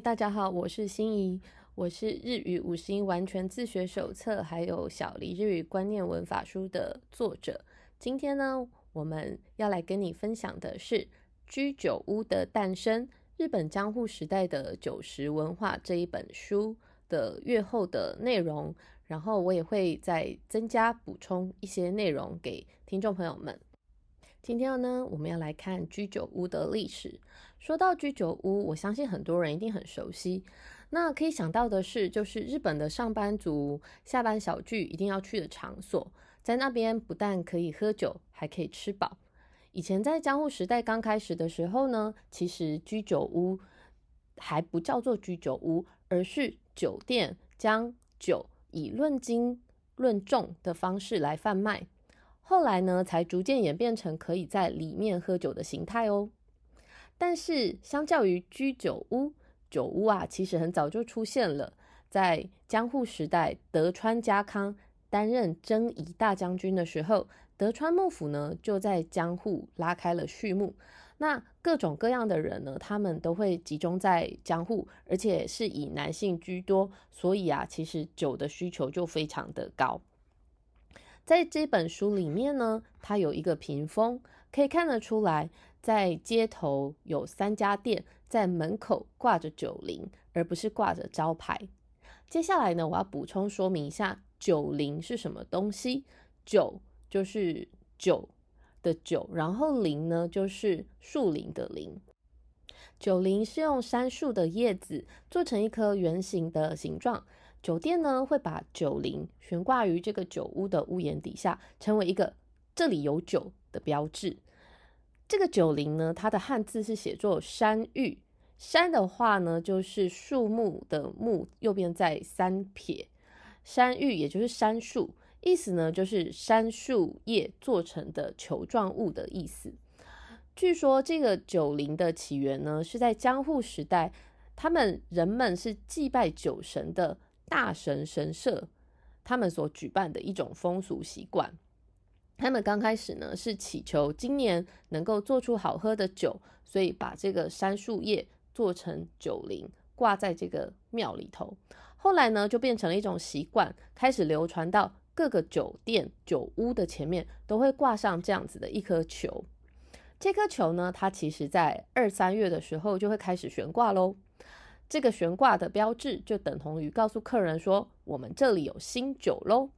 大家好，我是心怡，我是日语五星完全自学手册，还有小黎日语观念文法书的作者。今天呢，我们要来跟你分享的是居酒屋的诞生——日本江户时代的酒食文化这一本书的阅后的内容。然后我也会再增加补充一些内容给听众朋友们。今天呢，我们要来看居酒屋的历史。说到居酒屋，我相信很多人一定很熟悉。那可以想到的是，就是日本的上班族下班小聚一定要去的场所，在那边不但可以喝酒，还可以吃饱。以前在江户时代刚开始的时候呢，其实居酒屋还不叫做居酒屋，而是酒店将酒以论斤论重的方式来贩卖。后来呢，才逐渐演变成可以在里面喝酒的形态哦。但是，相较于居酒屋，酒屋啊，其实很早就出现了。在江户时代，德川家康担任征夷大将军的时候，德川幕府呢就在江户拉开了序幕。那各种各样的人呢，他们都会集中在江户，而且是以男性居多，所以啊，其实酒的需求就非常的高。在这本书里面呢，它有一个屏风，可以看得出来，在街头有三家店，在门口挂着酒铃，而不是挂着招牌。接下来呢，我要补充说明一下酒铃是什么东西。酒就是酒的酒，然后铃呢就是树林的林。酒铃是用杉树的叶子做成一颗圆形的形状。酒店呢会把酒铃悬挂于这个酒屋的屋檐底下，成为一个这里有酒的标志。这个酒铃呢，它的汉字是写作山芋。山的话呢，就是树木的木，右边在三撇。山芋也就是杉树，意思呢就是杉树叶做成的球状物的意思。据说这个酒铃的起源呢，是在江户时代，他们人们是祭拜酒神的。大神神社，他们所举办的一种风俗习惯。他们刚开始呢是祈求今年能够做出好喝的酒，所以把这个杉树叶做成酒铃，挂在这个庙里头。后来呢就变成了一种习惯，开始流传到各个酒店、酒屋的前面都会挂上这样子的一颗球。这颗球呢，它其实在二三月的时候就会开始悬挂喽。这个悬挂的标志就等同于告诉客人说，我们这里有新酒喽。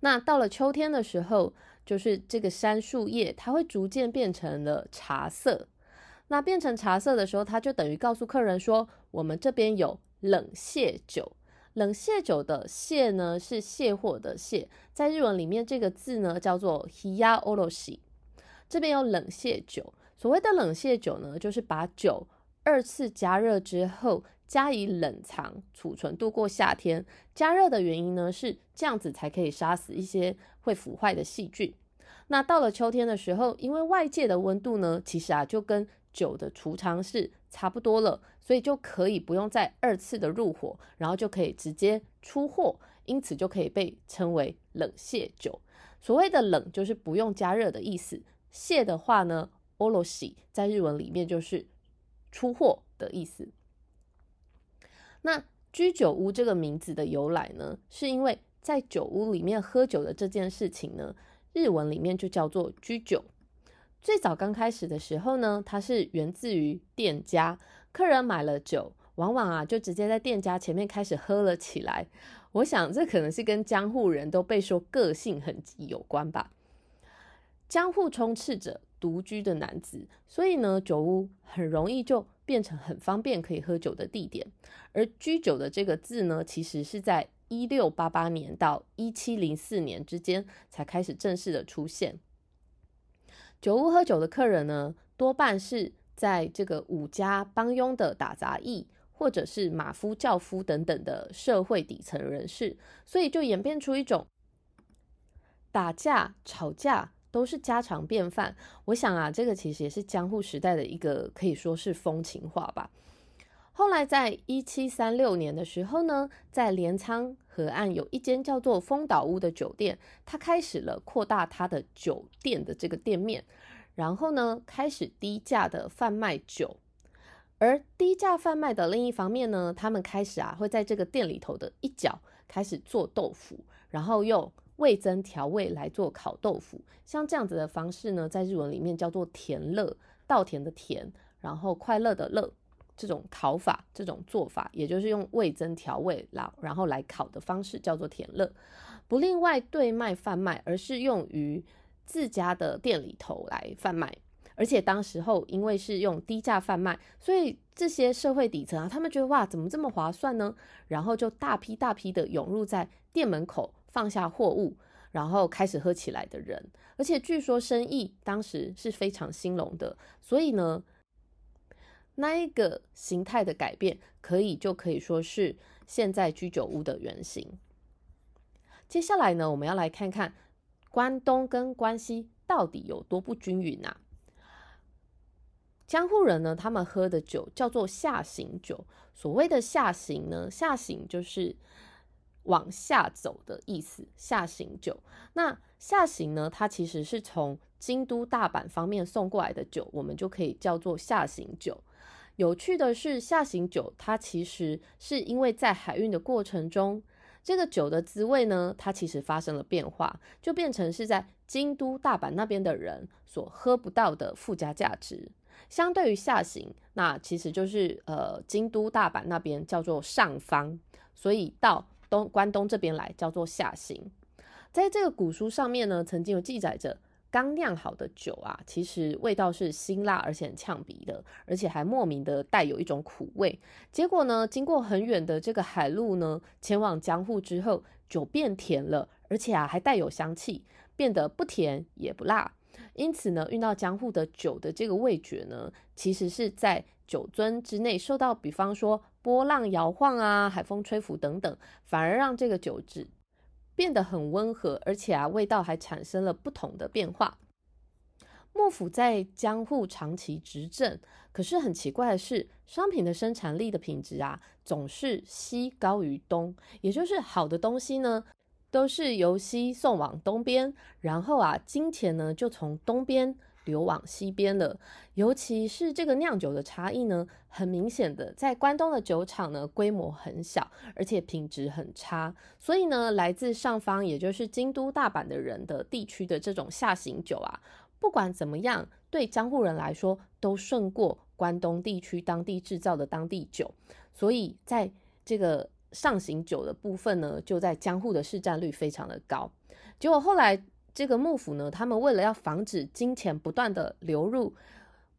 那到了秋天的时候，就是这个杉树叶，它会逐渐变成了茶色。那变成茶色的时候，它就等于告诉客人说，我们这边有冷卸酒。冷卸酒的卸呢，是卸货的卸，在日文里面这个字呢叫做 hiya oroshi。这边有冷卸酒，所谓的冷卸酒呢，就是把酒。二次加热之后，加以冷藏储存，度过夏天。加热的原因呢，是这样子才可以杀死一些会腐坏的细菌。那到了秋天的时候，因为外界的温度呢，其实啊就跟酒的储藏室差不多了，所以就可以不用再二次的入火，然后就可以直接出货，因此就可以被称为冷卸酒。所谓的冷，就是不用加热的意思；卸的话呢，oroshi 在日文里面就是。出货的意思。那居酒屋这个名字的由来呢，是因为在酒屋里面喝酒的这件事情呢，日文里面就叫做居酒。最早刚开始的时候呢，它是源自于店家，客人买了酒，往往啊就直接在店家前面开始喝了起来。我想这可能是跟江户人都被说个性很急有关吧。江户充斥着。独居的男子，所以呢，酒屋很容易就变成很方便可以喝酒的地点。而“居酒”的这个字呢，其实是在一六八八年到一七零四年之间才开始正式的出现。酒屋喝酒的客人呢，多半是在这个武家帮佣的打杂役，或者是马夫、轿夫等等的社会底层人士，所以就演变出一种打架、吵架。都是家常便饭。我想啊，这个其实也是江户时代的一个可以说是风情化吧。后来在一七三六年的时候呢，在镰仓河岸有一间叫做丰岛屋的酒店，它开始了扩大它的酒店的这个店面，然后呢，开始低价的贩卖酒。而低价贩卖的另一方面呢，他们开始啊会在这个店里头的一角开始做豆腐，然后用味增调味来做烤豆腐。像这样子的方式呢，在日文里面叫做甜乐，稻田的田，然后快乐的乐。这种烤法，这种做法，也就是用味增调味，然然后来烤的方式，叫做甜乐，不另外对卖贩卖，而是用于自家的店里头来贩卖。而且当时候因为是用低价贩卖，所以这些社会底层啊，他们觉得哇，怎么这么划算呢？然后就大批大批的涌入在店门口放下货物，然后开始喝起来的人。而且据说生意当时是非常兴隆的，所以呢。那一个形态的改变，可以就可以说是现在居酒屋的原型。接下来呢，我们要来看看关东跟关西到底有多不均匀啊？江户人呢，他们喝的酒叫做下行酒。所谓的下行呢，下行就是往下走的意思。下行酒，那下行呢，它其实是从京都、大阪方面送过来的酒，我们就可以叫做下行酒。有趣的是，下行酒它其实是因为在海运的过程中，这个酒的滋味呢，它其实发生了变化，就变成是在京都、大阪那边的人所喝不到的附加价值。相对于下行，那其实就是呃京都、大阪那边叫做上方，所以到东关东这边来叫做下行。在这个古书上面呢，曾经有记载着。刚酿好的酒啊，其实味道是辛辣而且很呛鼻的，而且还莫名的带有一种苦味。结果呢，经过很远的这个海路呢，前往江户之后，酒变甜了，而且啊还带有香气，变得不甜也不辣。因此呢，运到江户的酒的这个味觉呢，其实是在酒樽之内受到，比方说波浪摇晃啊、海风吹拂等等，反而让这个酒质。变得很温和，而且啊，味道还产生了不同的变化。幕府在江户长期执政，可是很奇怪的是，商品的生产力的品质啊，总是西高于东，也就是好的东西呢，都是由西送往东边，然后啊，金钱呢就从东边。流往西边了，尤其是这个酿酒的差异呢，很明显的，在关东的酒厂呢，规模很小，而且品质很差，所以呢，来自上方，也就是京都、大阪的人的地区的这种下行酒啊，不管怎么样，对江户人来说，都胜过关东地区当地制造的当地酒，所以在这个上行酒的部分呢，就在江户的市占率非常的高，结果后来。这个幕府呢，他们为了要防止金钱不断的流入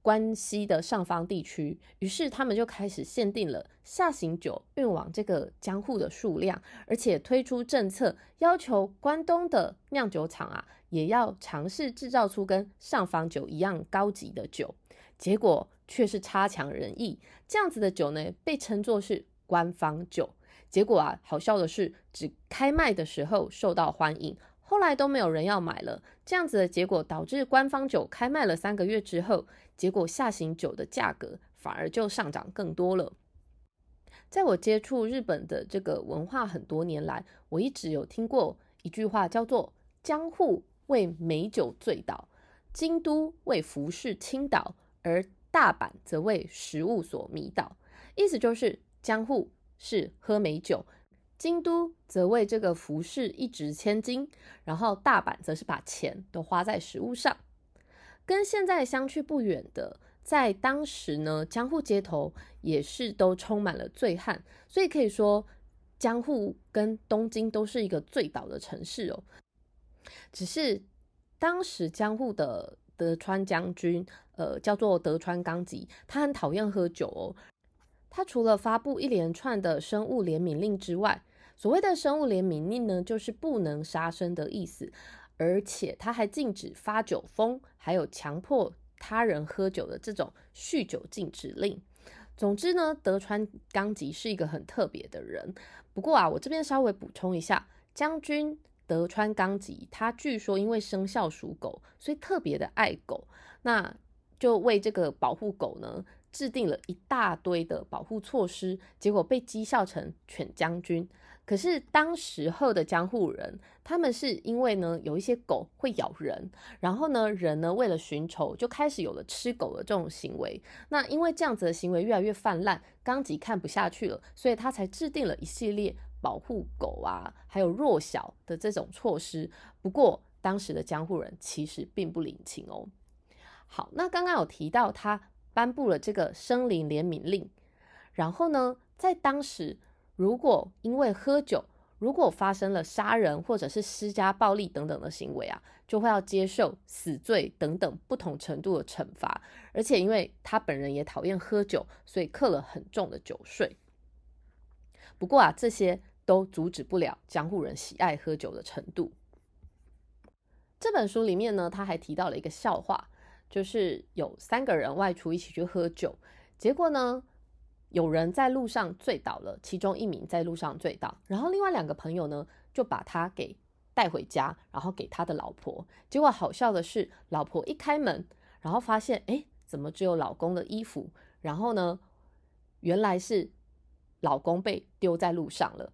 关西的上方地区，于是他们就开始限定了下行酒运往这个江户的数量，而且推出政策，要求关东的酿酒厂啊，也要尝试制造出跟上方酒一样高级的酒。结果却是差强人意，这样子的酒呢，被称作是官方酒。结果啊，好笑的是，只开卖的时候受到欢迎。后来都没有人要买了，这样子的结果导致官方酒开卖了三个月之后，结果下行酒的价格反而就上涨更多了。在我接触日本的这个文化很多年来，我一直有听过一句话，叫做“江户为美酒醉倒，京都为服饰倾倒，而大阪则为食物所迷倒”。意思就是江户是喝美酒。京都则为这个服饰一掷千金，然后大阪则是把钱都花在食物上。跟现在相去不远的，在当时呢，江户街头也是都充满了醉汉，所以可以说江户跟东京都是一个醉倒的城市哦。只是当时江户的德川将军，呃，叫做德川纲吉，他很讨厌喝酒哦。他除了发布一连串的生物怜悯令之外，所谓的生物怜悯令呢，就是不能杀生的意思，而且他还禁止发酒疯，还有强迫他人喝酒的这种酗酒禁止令。总之呢，德川纲吉是一个很特别的人。不过啊，我这边稍微补充一下，将军德川纲吉，他据说因为生肖属狗，所以特别的爱狗，那就为这个保护狗呢。制定了一大堆的保护措施，结果被讥笑成犬将军。可是当时候的江户人，他们是因为呢有一些狗会咬人，然后呢人呢为了寻仇，就开始有了吃狗的这种行为。那因为这样子的行为越来越泛滥，纲吉看不下去了，所以他才制定了一系列保护狗啊，还有弱小的这种措施。不过当时的江户人其实并不领情哦。好，那刚刚有提到他。颁布了这个生灵怜悯令，然后呢，在当时，如果因为喝酒，如果发生了杀人或者是施加暴力等等的行为啊，就会要接受死罪等等不同程度的惩罚。而且，因为他本人也讨厌喝酒，所以刻了很重的酒税。不过啊，这些都阻止不了江户人喜爱喝酒的程度。这本书里面呢，他还提到了一个笑话。就是有三个人外出一起去喝酒，结果呢，有人在路上醉倒了，其中一名在路上醉倒，然后另外两个朋友呢就把他给带回家，然后给他的老婆。结果好笑的是，老婆一开门，然后发现，哎，怎么只有老公的衣服？然后呢，原来是老公被丢在路上了。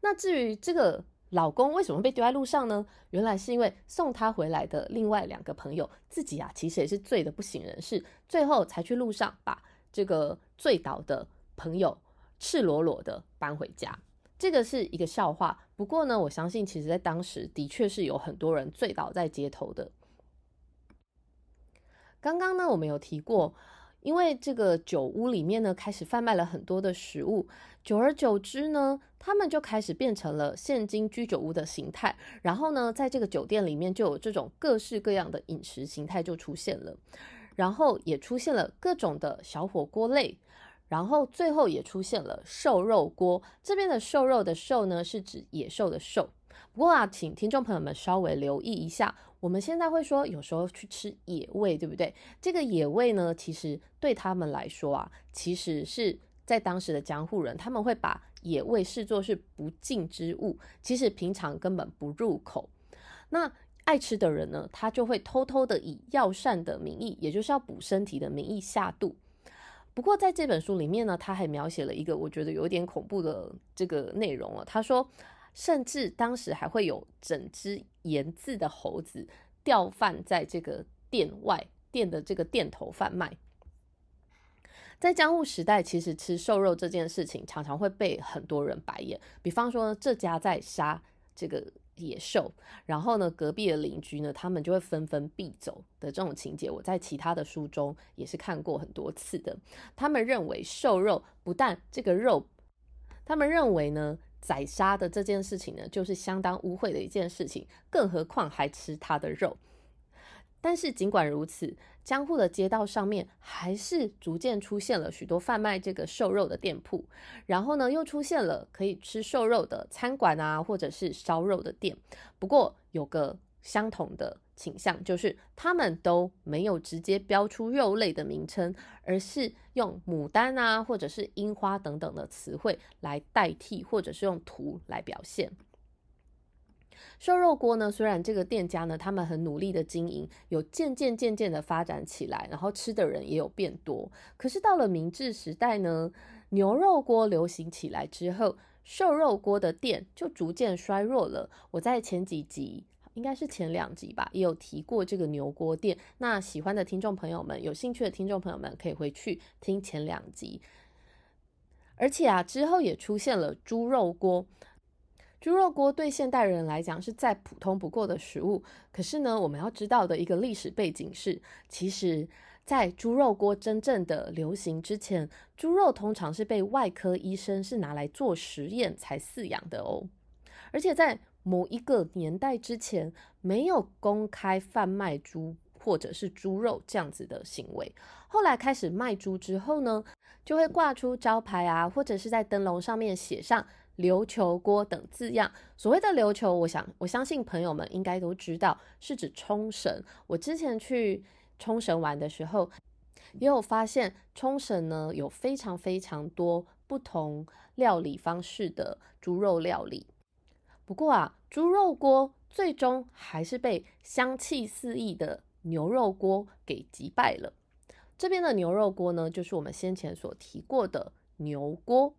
那至于这个。老公为什么被丢在路上呢？原来是因为送他回来的另外两个朋友自己啊，其实也是醉的不省人事，最后才去路上把这个醉倒的朋友赤裸裸的搬回家。这个是一个笑话，不过呢，我相信其实在当时的确是有很多人醉倒在街头的。刚刚呢，我们有提过。因为这个酒屋里面呢，开始贩卖了很多的食物，久而久之呢，他们就开始变成了现今居酒屋的形态。然后呢，在这个酒店里面，就有这种各式各样的饮食形态就出现了，然后也出现了各种的小火锅类，然后最后也出现了瘦肉锅。这边的瘦肉的瘦呢，是指野兽的瘦。不过啊，请听众朋友们稍微留意一下。我们现在会说，有时候去吃野味，对不对？这个野味呢，其实对他们来说啊，其实是在当时的江户人，他们会把野味视作是不敬之物，其实平常根本不入口。那爱吃的人呢，他就会偷偷的以药膳的名义，也就是要补身体的名义下肚。不过在这本书里面呢，他还描写了一个我觉得有点恐怖的这个内容了。他说。甚至当时还会有整只盐渍的猴子掉贩在这个店外店的这个店头贩卖。在江户时代，其实吃瘦肉这件事情常常会被很多人白眼。比方说，这家在杀这个野兽，然后呢，隔壁的邻居呢，他们就会纷纷避走的这种情节，我在其他的书中也是看过很多次的。他们认为瘦肉不但这个肉，他们认为呢。宰杀的这件事情呢，就是相当污秽的一件事情，更何况还吃它的肉。但是尽管如此，江户的街道上面还是逐渐出现了许多贩卖这个瘦肉的店铺，然后呢，又出现了可以吃瘦肉的餐馆啊，或者是烧肉的店。不过有个相同的。倾向就是他们都没有直接标出肉类的名称，而是用牡丹啊，或者是樱花等等的词汇来代替，或者是用图来表现。瘦肉锅呢，虽然这个店家呢，他们很努力的经营，有渐渐渐渐的发展起来，然后吃的人也有变多。可是到了明治时代呢，牛肉锅流行起来之后，瘦肉锅的店就逐渐衰弱了。我在前几集。应该是前两集吧，也有提过这个牛锅店。那喜欢的听众朋友们，有兴趣的听众朋友们，可以回去听前两集。而且啊，之后也出现了猪肉锅。猪肉锅对现代人来讲是再普通不过的食物。可是呢，我们要知道的一个历史背景是，其实，在猪肉锅真正的流行之前，猪肉通常是被外科医生是拿来做实验才饲养的哦。而且在某一个年代之前，没有公开贩卖猪或者是猪肉这样子的行为。后来开始卖猪之后呢，就会挂出招牌啊，或者是在灯笼上面写上“琉球锅”等字样。所谓的琉球，我想我相信朋友们应该都知道，是指冲绳。我之前去冲绳玩的时候，也有发现冲绳呢有非常非常多不同料理方式的猪肉料理。不过啊，猪肉锅最终还是被香气四溢的牛肉锅给击败了。这边的牛肉锅呢，就是我们先前所提过的牛锅，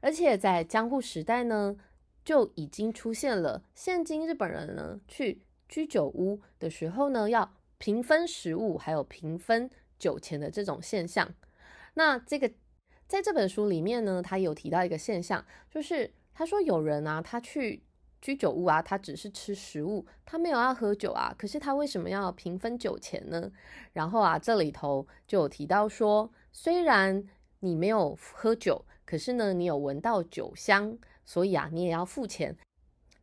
而且在江户时代呢，就已经出现了现今日本人呢去居酒屋的时候呢，要平分食物还有平分酒钱的这种现象。那这个在这本书里面呢，他有提到一个现象，就是他说有人啊，他去。居酒屋啊，他只是吃食物，他没有要喝酒啊。可是他为什么要平分酒钱呢？然后啊，这里头就有提到说，虽然你没有喝酒，可是呢，你有闻到酒香，所以啊，你也要付钱。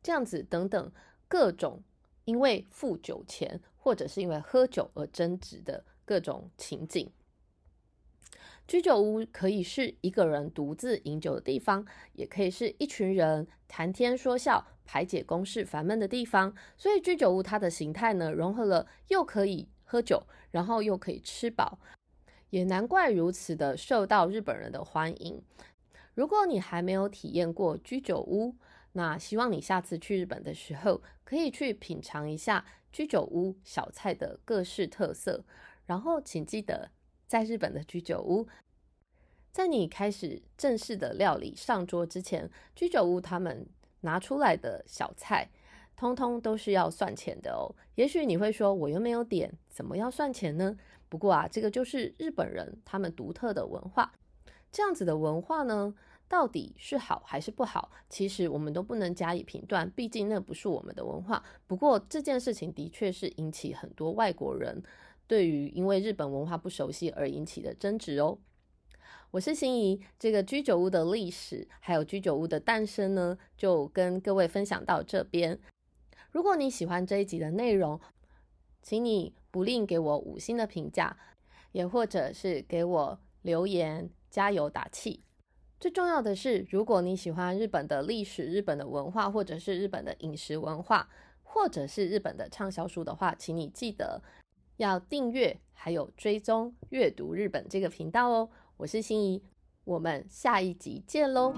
这样子等等各种因为付酒钱或者是因为喝酒而争执的各种情景。居酒屋可以是一个人独自饮酒的地方，也可以是一群人谈天说笑、排解公事烦闷的地方。所以居酒屋它的形态呢，融合了又可以喝酒，然后又可以吃饱，也难怪如此的受到日本人的欢迎。如果你还没有体验过居酒屋，那希望你下次去日本的时候，可以去品尝一下居酒屋小菜的各式特色。然后请记得。在日本的居酒屋，在你开始正式的料理上桌之前，居酒屋他们拿出来的小菜，通通都是要算钱的哦。也许你会说，我又没有点，怎么要算钱呢？不过啊，这个就是日本人他们独特的文化。这样子的文化呢，到底是好还是不好？其实我们都不能加以评断，毕竟那不是我们的文化。不过这件事情的确是引起很多外国人。对于因为日本文化不熟悉而引起的争执哦，我是心怡。这个居酒屋的历史还有居酒屋的诞生呢，就跟各位分享到这边。如果你喜欢这一集的内容，请你不吝给我五星的评价，也或者是给我留言加油打气。最重要的是，如果你喜欢日本的历史、日本的文化，或者是日本的饮食文化，或者是日本的畅销书的话，请你记得。要订阅，还有追踪阅读日本这个频道哦。我是心怡，我们下一集见喽。